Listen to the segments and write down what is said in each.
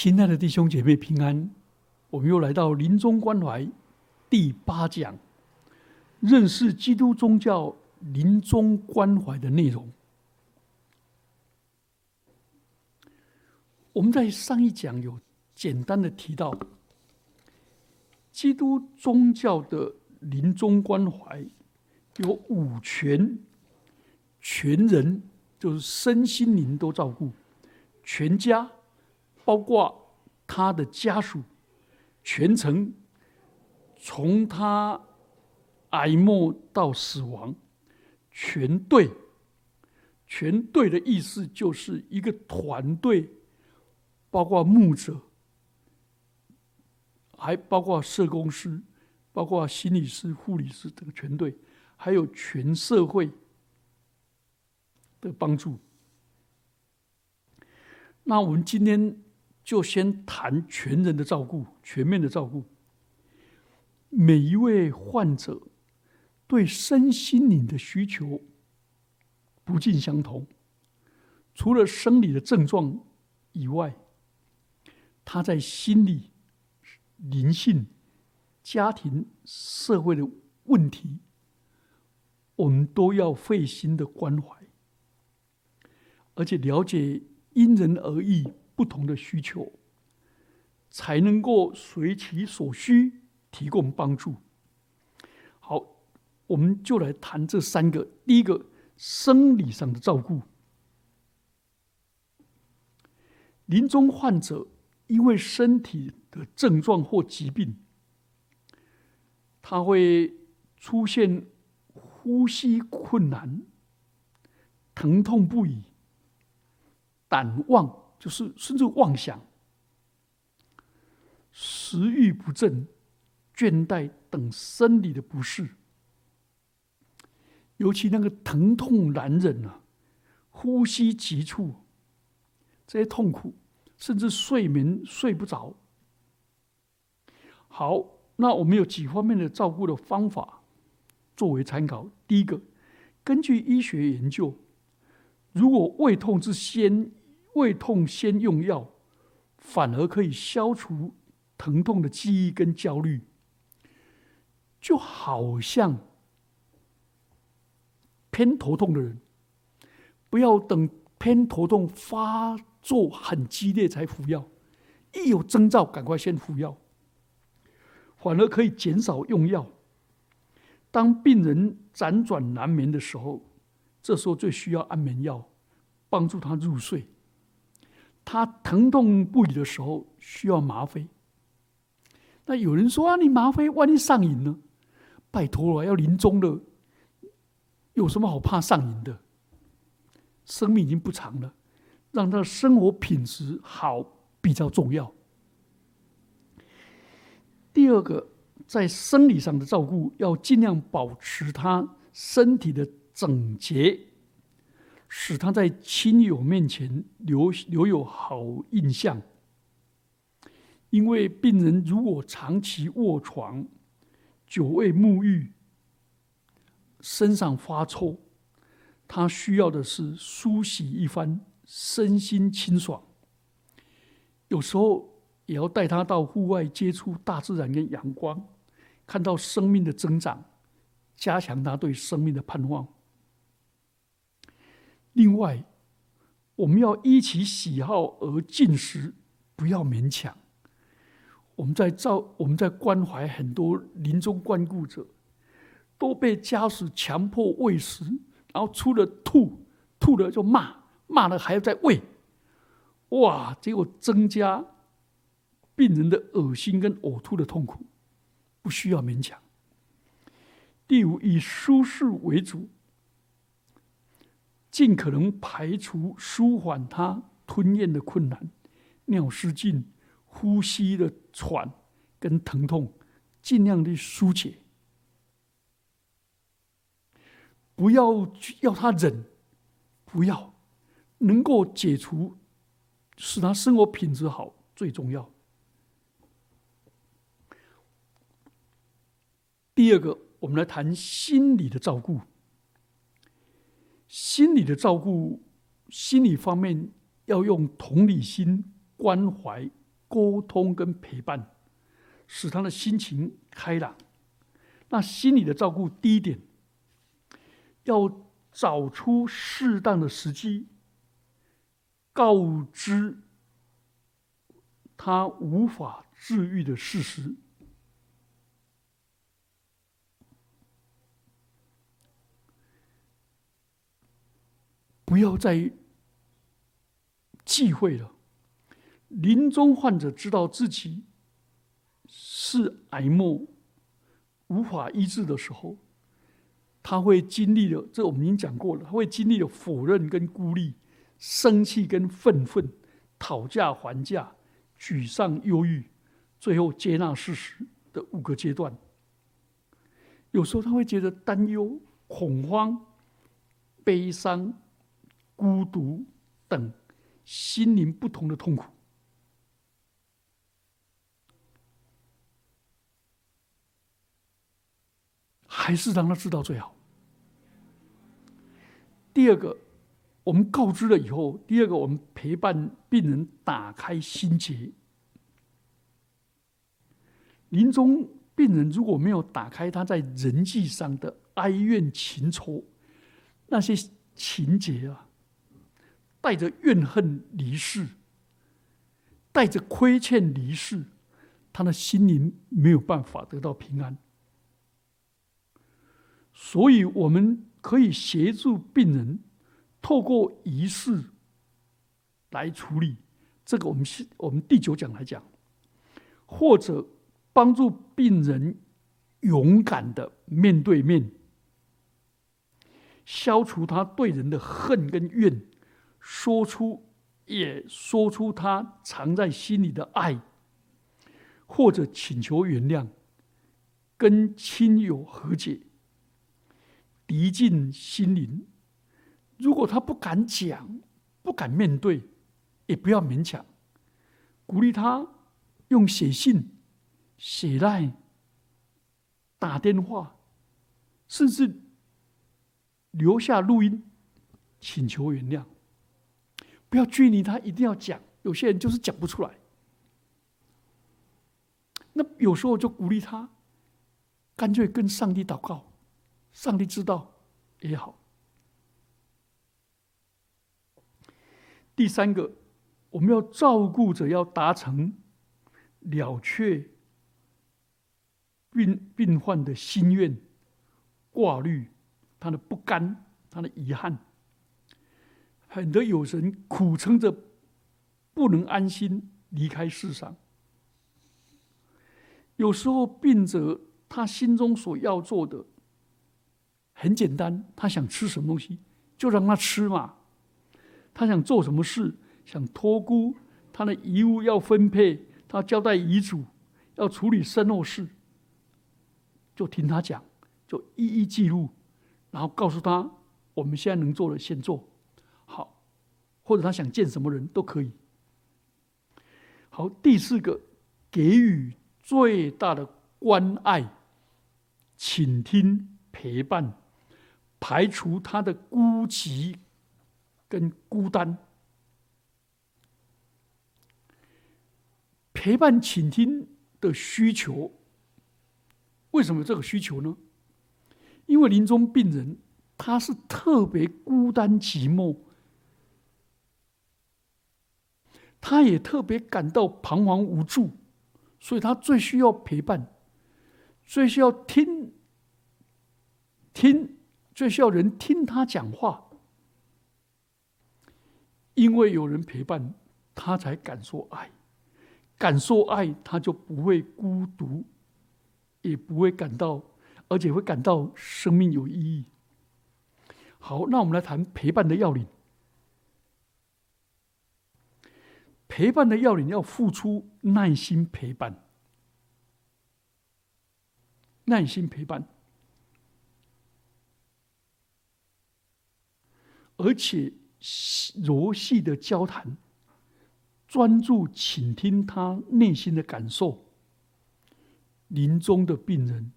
亲爱的弟兄姐妹平安，我们又来到临终关怀第八讲，认识基督宗教临终关怀的内容。我们在上一讲有简单的提到，基督宗教的临终关怀有五全，全人就是身心灵都照顾，全家。包括他的家属，全程从他哀默到死亡，全队，全队的意思就是一个团队，包括牧者，还包括社工师，包括心理师、护理师这个全队，还有全社会的帮助。那我们今天。就先谈全人的照顾，全面的照顾。每一位患者对身心灵的需求不尽相同，除了生理的症状以外，他在心理、灵性、家庭、社会的问题，我们都要费心的关怀，而且了解因人而异。不同的需求，才能够随其所需提供帮助。好，我们就来谈这三个。第一个，生理上的照顾。临终患者因为身体的症状或疾病，他会出现呼吸困难、疼痛不已、胆旺。就是甚至妄想、食欲不振、倦怠等生理的不适，尤其那个疼痛难忍啊，呼吸急促，这些痛苦，甚至睡眠睡不着。好，那我们有几方面的照顾的方法作为参考。第一个，根据医学研究，如果胃痛之先。胃痛先用药，反而可以消除疼痛的记忆跟焦虑，就好像偏头痛的人，不要等偏头痛发作很激烈才服药，一有征兆赶快先服药，反而可以减少用药。当病人辗转难眠的时候，这时候最需要安眠药，帮助他入睡。他疼痛不已的时候需要麻啡。那有人说啊，你麻啡万一上瘾呢？拜托了，要临终了，有什么好怕上瘾的？生命已经不长了，让他的生活品质好比较重要。第二个，在生理上的照顾，要尽量保持他身体的整洁。使他在亲友面前留留有好印象。因为病人如果长期卧床、久未沐浴、身上发臭，他需要的是梳洗一番，身心清爽。有时候也要带他到户外接触大自然跟阳光，看到生命的增长，加强他对生命的盼望。另外，我们要依其喜好而进食，不要勉强。我们在照我们在关怀很多临终关顾者，都被家属强迫喂食，然后出了吐，吐了就骂，骂了还要再喂，哇！结果增加病人的恶心跟呕吐的痛苦，不需要勉强。第五，以舒适为主。尽可能排除、舒缓他吞咽的困难、尿失禁、呼吸的喘跟疼痛，尽量的疏解，不要要他忍，不要能够解除，使他生活品质好最重要。第二个，我们来谈心理的照顾。心理的照顾，心理方面要用同理心、关怀、沟通跟陪伴，使他的心情开朗。那心理的照顾，第一点，要找出适当的时机，告知他无法治愈的事实，不要再忌讳了。临终患者知道自己是癌末无法医治的时候，他会经历了这我们已经讲过了，他会经历了否认跟孤立、生气跟愤愤、讨价还价、沮丧、忧郁，最后接纳事实的五个阶段。有时候他会觉得担忧、恐慌、悲伤、孤独等心灵不同的痛苦。还是让他知道最好。第二个，我们告知了以后，第二个，我们陪伴病人打开心结。临终病人如果没有打开他在人际上的哀怨情仇，那些情节啊，带着怨恨离世，带着亏欠离世，他的心灵没有办法得到平安。所以，我们可以协助病人透过仪式来处理这个。我们是我们第九讲来讲，或者帮助病人勇敢的面对面，消除他对人的恨跟怨，说出也说出他藏在心里的爱，或者请求原谅，跟亲友和解。涤尽心灵，如果他不敢讲、不敢面对，也不要勉强，鼓励他用写信、写赖、打电话，甚至留下录音，请求原谅。不要拘泥他，一定要讲。有些人就是讲不出来，那有时候就鼓励他，干脆跟上帝祷告。上帝知道也好。第三个，我们要照顾着，要达成了却病病患的心愿、挂虑、他的不甘、他的遗憾。很多有人苦撑着，不能安心离开世上。有时候病者他心中所要做的。很简单，他想吃什么东西，就让他吃嘛。他想做什么事，想托孤，他的遗物要分配，他交代遗嘱，要处理身后事，就听他讲，就一一记录，然后告诉他，我们现在能做的先做，或者他想见什么人都可以。好，第四个，给予最大的关爱，倾听，陪伴。排除他的孤寂跟孤单，陪伴倾听的需求。为什么这个需求呢？因为临终病人他是特别孤单寂寞，他也特别感到彷徨无助，所以他最需要陪伴，最需要听听。最需要人听他讲话，因为有人陪伴，他才感受爱，感受爱，他就不会孤独，也不会感到，而且会感到生命有意义。好，那我们来谈陪伴的要领。陪伴的要领要付出耐心陪伴，耐心陪伴。而且柔细的交谈，专注倾听他内心的感受。临终的病人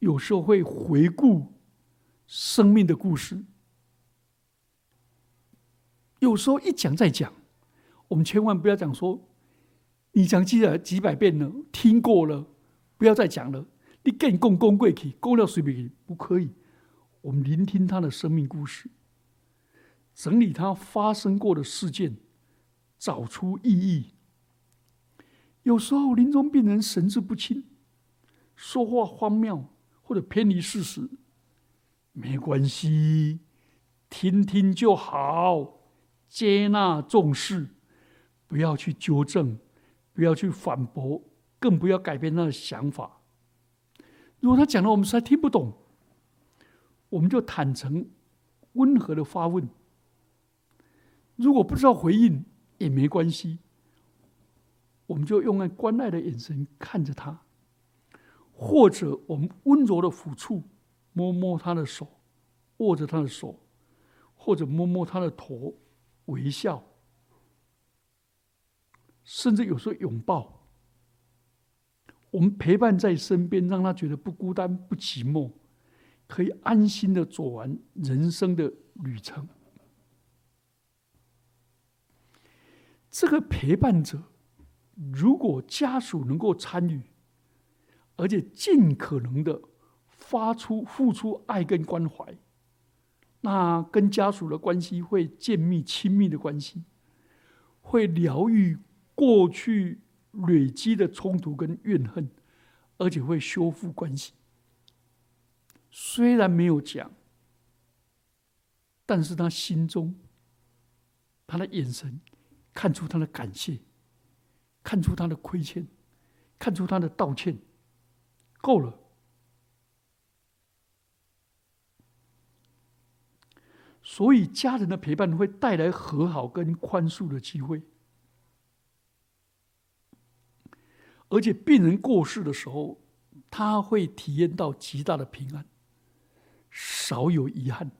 有时候会回顾生命的故事，有时候一讲再讲。我们千万不要讲说你讲几百几百遍了，听过了，不要再讲了。你更共公贵去，公了随便不可以。我们聆听他的生命故事，整理他发生过的事件，找出意义。有时候临终病人神志不清，说话荒谬或者偏离事实，没关系，听听就好，接纳重视，不要去纠正，不要去反驳，更不要改变他的想法。如果他讲的我们实在听不懂，我们就坦诚、温和的发问。如果不知道回应也没关系，我们就用那关爱的眼神看着他，或者我们温柔的抚触，摸摸他的手，握着他的手，或者摸摸他的头，微笑，甚至有时候拥抱。我们陪伴在身边，让他觉得不孤单、不寂寞，可以安心的走完人生的旅程。这个陪伴者，如果家属能够参与，而且尽可能的发出、付出爱跟关怀，那跟家属的关系会渐密、亲密的关系，会疗愈过去。累积的冲突跟怨恨，而且会修复关系。虽然没有讲，但是他心中，他的眼神看出他的感谢，看出他的亏欠，看出他的道歉，够了。所以家人的陪伴会带来和好跟宽恕的机会。而且病人过世的时候，他会体验到极大的平安，少有遗憾。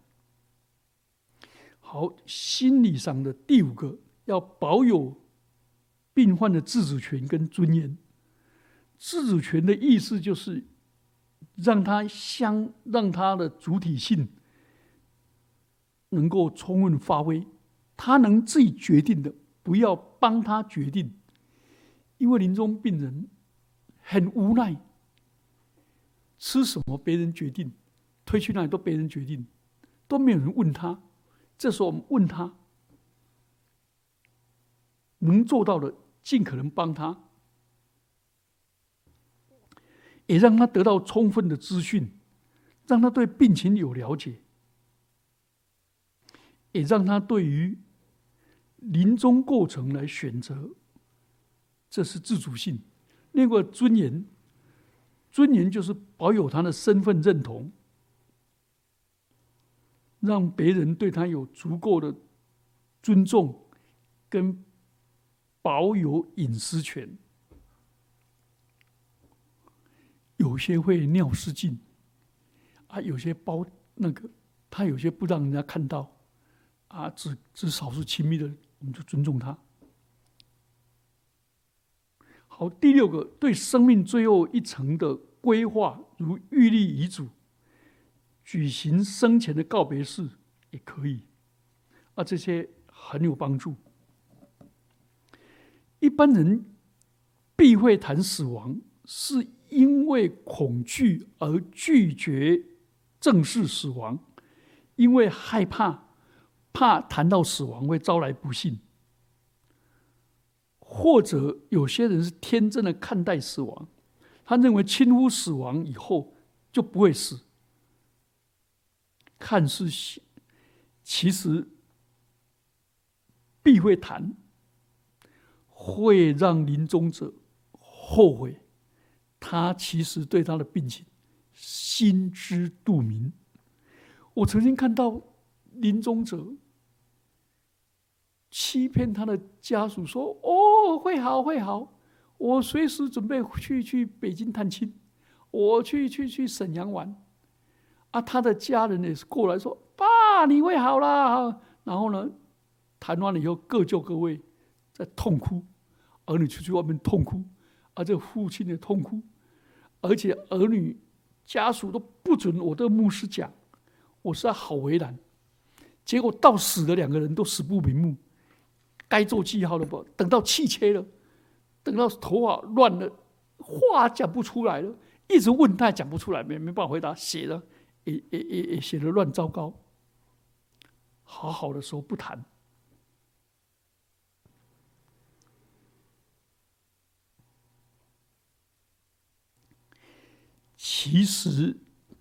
好，心理上的第五个，要保有病患的自主权跟尊严。自主权的意思就是让他相让他的主体性能够充分发挥，他能自己决定的，不要帮他决定。因为临终病人很无奈，吃什么别人决定，推去哪里都别人决定，都没有人问他。这时候我们问他，能做到的尽可能帮他，也让他得到充分的资讯，让他对病情有了解，也让他对于临终过程来选择。这是自主性，另外尊严，尊严就是保有他的身份认同，让别人对他有足够的尊重，跟保有隐私权。有些会尿失禁，啊，有些包那个，他有些不让人家看到，啊，只只少数亲密的，我们就尊重他。好，第六个对生命最后一层的规划，如预立遗嘱、举行生前的告别式，也可以，啊，这些很有帮助。一般人避讳谈死亡，是因为恐惧而拒绝正视死亡，因为害怕，怕谈到死亡会招来不幸。或者有些人是天真的看待死亡，他认为轻忽死亡以后就不会死。看似其实必会谈，会让临终者后悔。他其实对他的病情心知肚明。我曾经看到临终者。欺骗他的家属说：“哦，哦会好会好，我随时准备去去北京探亲，我去去去沈阳玩。”啊，他的家人也是过来说：“爸，你会好啦。”然后呢，谈完了以后各就各位，在痛哭，儿女出去外面痛哭，而这父亲也痛哭，而且儿女家属都不准我的牧师讲，我实在好为难。结果到死的两个人都死不瞑目。该做记号了不？等到气切了，等到头发乱了，话讲不出来了，一直问他也讲不出来，没没办法回答，写的也也也也写的乱糟糕。好好的时候不谈。其实，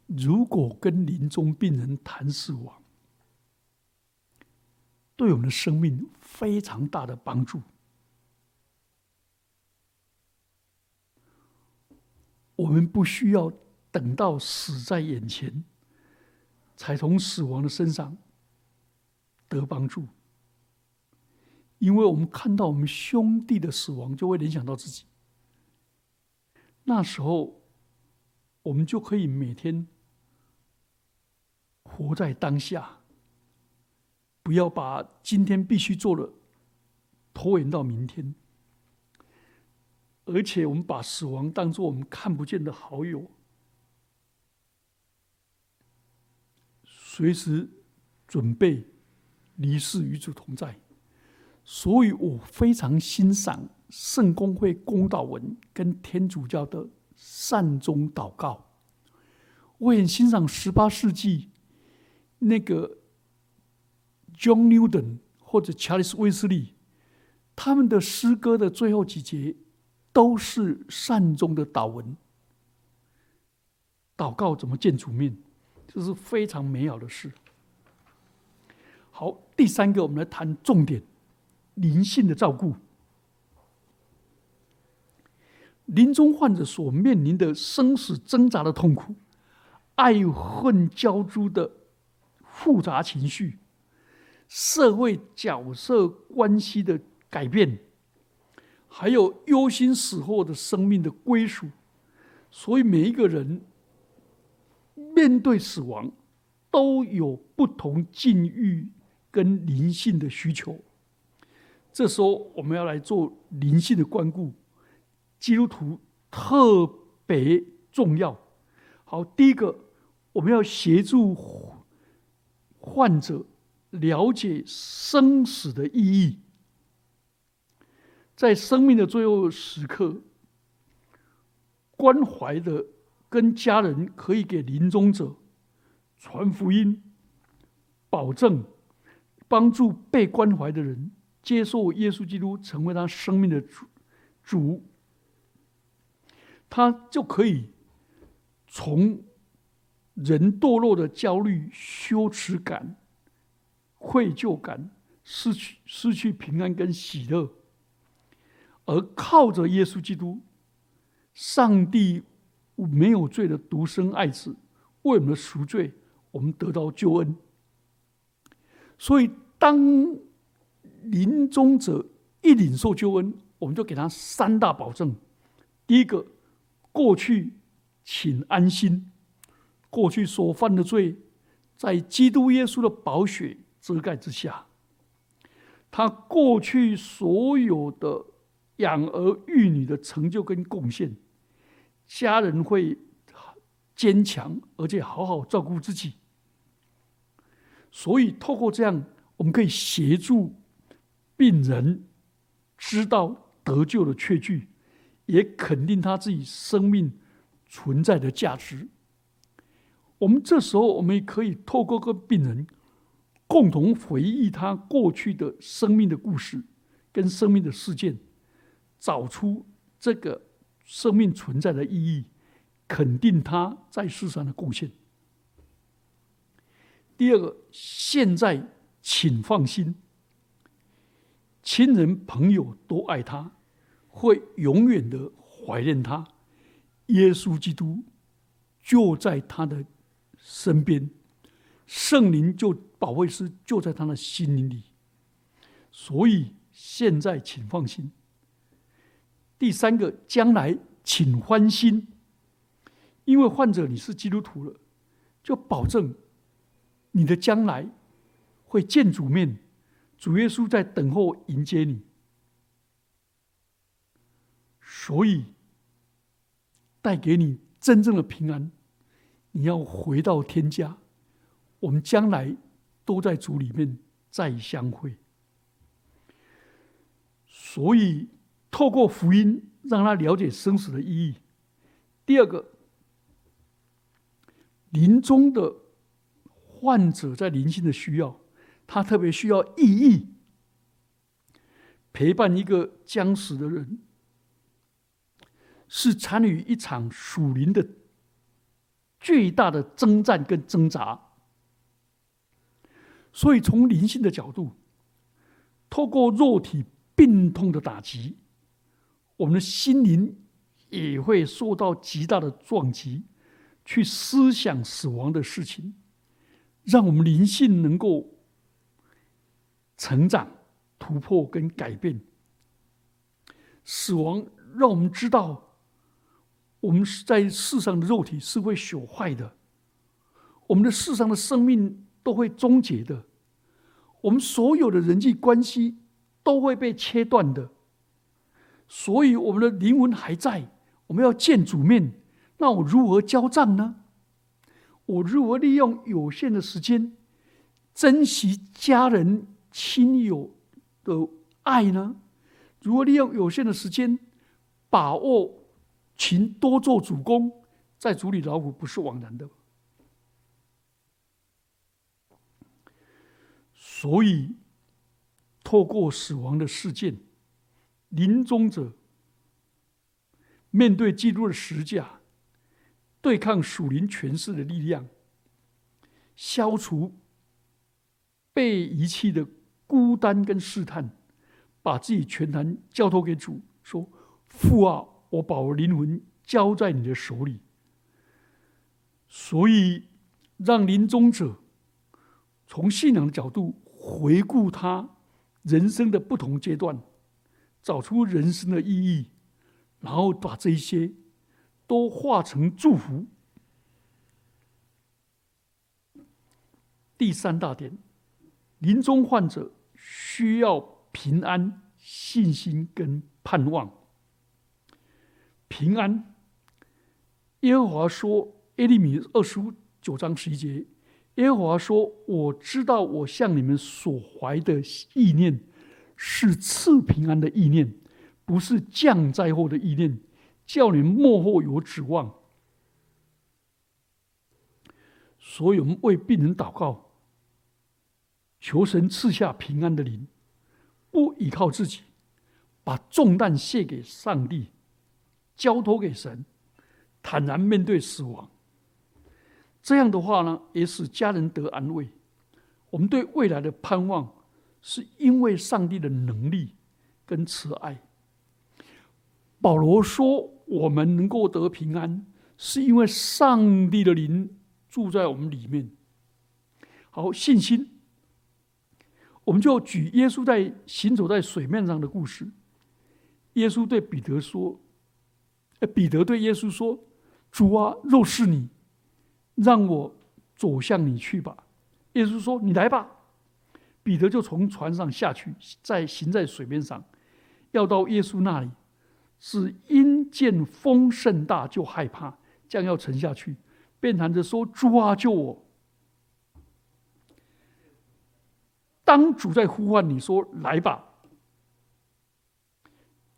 如果跟临终病人谈死亡，对我们的生命非常大的帮助。我们不需要等到死在眼前，才从死亡的身上得帮助，因为我们看到我们兄弟的死亡，就会联想到自己。那时候，我们就可以每天活在当下，不要把今天必须做的拖延到明天。而且，我们把死亡当做我们看不见的好友，随时准备离世与主同在。所以我非常欣赏圣公会公祷文跟天主教的善终祷告。我很欣赏十八世纪那个 John Newton 或者 Charles 威斯利他们的诗歌的最后几节。都是善终的祷文，祷告怎么见主面，这是非常美好的事。好，第三个，我们来谈重点：灵性的照顾。临终患者所面临的生死挣扎的痛苦、爱恨交织的复杂情绪、社会角色关系的改变。还有忧心死后的生命的归属，所以每一个人面对死亡都有不同境遇跟灵性的需求。这时候我们要来做灵性的关顾，基督徒特别重要。好，第一个我们要协助患者了解生死的意义。在生命的最后时刻，关怀的跟家人可以给临终者传福音，保证帮助被关怀的人接受耶稣基督成为他生命的主，主，他就可以从人堕落的焦虑、羞耻感、愧疚感，失去失去平安跟喜乐。而靠着耶稣基督，上帝没有罪的独生爱子为我们的赎罪，我们得到救恩。所以，当临终者一领受救恩，我们就给他三大保证：第一个，过去请安心，过去所犯的罪，在基督耶稣的宝血遮盖之下，他过去所有的。养儿育女的成就跟贡献，家人会坚强，而且好好照顾自己。所以，透过这样，我们可以协助病人知道得救的确据，也肯定他自己生命存在的价值。我们这时候，我们也可以透过跟病人共同回忆他过去的生命的故事跟生命的事件。找出这个生命存在的意义，肯定他在世上的贡献。第二个，现在请放心，亲人朋友都爱他，会永远的怀念他。耶稣基督就在他的身边，圣灵就保卫师就在他的心灵里，所以现在请放心。第三个，将来请欢心，因为患者你是基督徒了，就保证你的将来会见主面，主耶稣在等候迎接你，所以带给你真正的平安。你要回到天家，我们将来都在主里面再相会，所以。透过福音让他了解生死的意义。第二个，临终的患者在灵性的需要，他特别需要意义，陪伴一个将死的人，是参与一场属灵的巨大的征战跟挣扎。所以，从灵性的角度，透过肉体病痛的打击，我们的心灵也会受到极大的撞击，去思想死亡的事情，让我们灵性能够成长、突破跟改变。死亡让我们知道，我们在世上的肉体是会朽坏的，我们的世上的生命。都会终结的，我们所有的人际关系都会被切断的，所以我们的灵魂还在，我们要见主面，那我如何交账呢？我如何利用有限的时间，珍惜家人亲友的爱呢？如何利用有限的时间，把握勤多做主公，在主里劳苦不是枉然的。所以，透过死亡的事件，临终者面对基督的十架，对抗属灵权势的力量，消除被遗弃的孤单跟试探，把自己全然交托给主，说：“父啊，我把我灵魂交在你的手里。”所以，让临终者从信仰的角度。回顾他人生的不同阶段，找出人生的意义，然后把这一些都化成祝福。第三大点，临终患者需要平安、信心跟盼望。平安，耶和华说：“耶利米二十五九章十一节。”耶和华说：“我知道，我向你们所怀的意念是赐平安的意念，不是降灾祸的意念，叫你们幕后有指望。所以，我们为病人祷告，求神赐下平安的灵，不依靠自己，把重担卸给上帝，交托给神，坦然面对死亡。”这样的话呢，也使家人得安慰。我们对未来的盼望，是因为上帝的能力跟慈爱。保罗说：“我们能够得平安，是因为上帝的灵住在我们里面。”好，信心，我们就举耶稣在行走在水面上的故事。耶稣对彼得说：“彼得对耶稣说，主啊，若是你。”让我走向你去吧，耶稣说：“你来吧。”彼得就从船上下去，在行在水面上，要到耶稣那里，是因见风甚大，就害怕，将要沉下去，便喊着说：“主啊，救我！”当主在呼唤你说：“来吧。”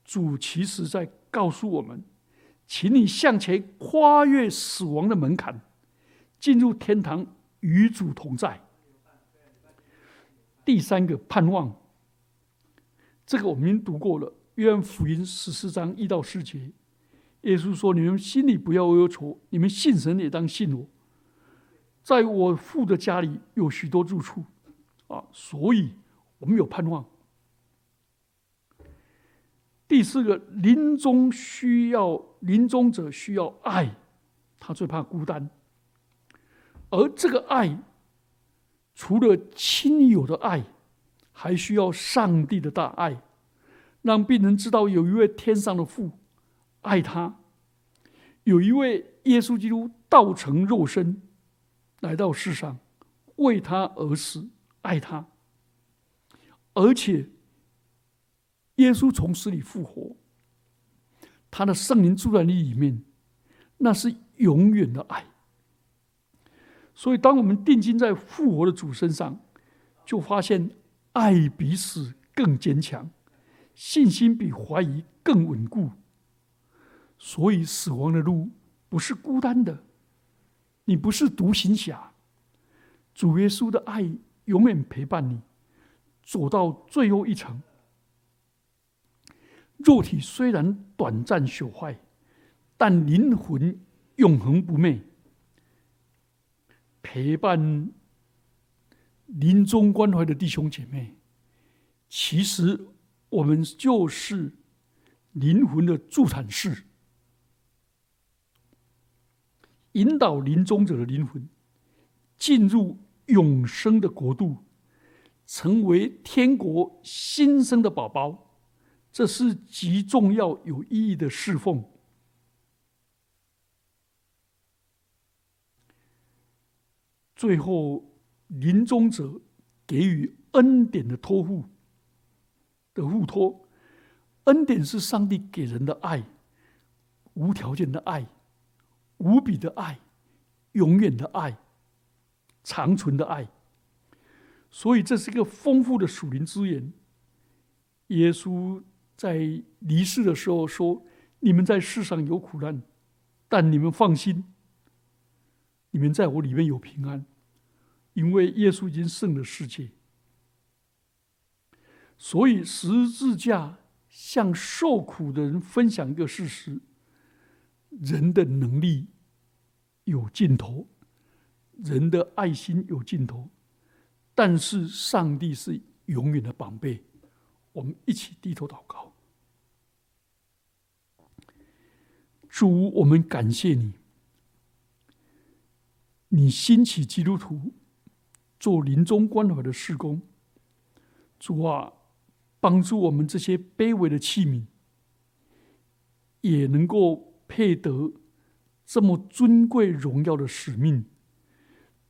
主其实在告诉我们，请你向前跨越死亡的门槛。进入天堂与主同在。第三个盼望，这个我们已经读过了，《约翰福音》十四章一到四节，耶稣说：“你们心里不要忧愁，你们信神也当信我。在我父的家里有许多住处，啊，所以我们有盼望。”第四个，临终需要临终者需要爱，他最怕孤单。而这个爱，除了亲友的爱，还需要上帝的大爱，让病人知道有一位天上的父爱他，有一位耶稣基督道成肉身来到世上，为他而死，爱他，而且耶稣从死里复活，他的圣灵住在你里面，那是永远的爱。所以，当我们定睛在复活的主身上，就发现爱比死更坚强，信心比怀疑更稳固。所以，死亡的路不是孤单的，你不是独行侠。主耶稣的爱永远陪伴你，走到最后一程。肉体虽然短暂朽坏，但灵魂永恒不灭。陪伴临终关怀的弟兄姐妹，其实我们就是灵魂的助产士。引导临终者的灵魂进入永生的国度，成为天国新生的宝宝，这是极重要、有意义的侍奉。最后，临终者给予恩典的托付的付托，恩典是上帝给人的爱，无条件的爱。无比的爱，永远的爱，长存的爱。所以，这是一个丰富的属灵资源。耶稣在离世的时候说：“你们在世上有苦难，但你们放心，你们在我里面有平安，因为耶稣已经胜了世界。”所以，十字架向受苦的人分享一个事实。人的能力有尽头，人的爱心有尽头，但是上帝是永远的宝贝。我们一起低头祷告，主，我们感谢你，你兴起基督徒做临终关怀的事工。主啊，帮助我们这些卑微的器皿，也能够。配得这么尊贵荣耀的使命，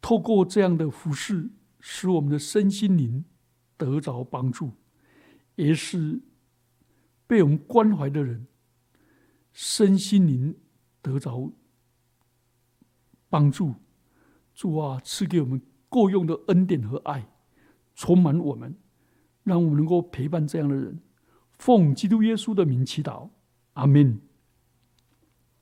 透过这样的服饰，使我们的身心灵得着帮助，也是被我们关怀的人身心灵得着帮助。主啊，赐给我们够用的恩典和爱，充满我们，让我们能够陪伴这样的人。奉基督耶稣的名祈祷，阿门。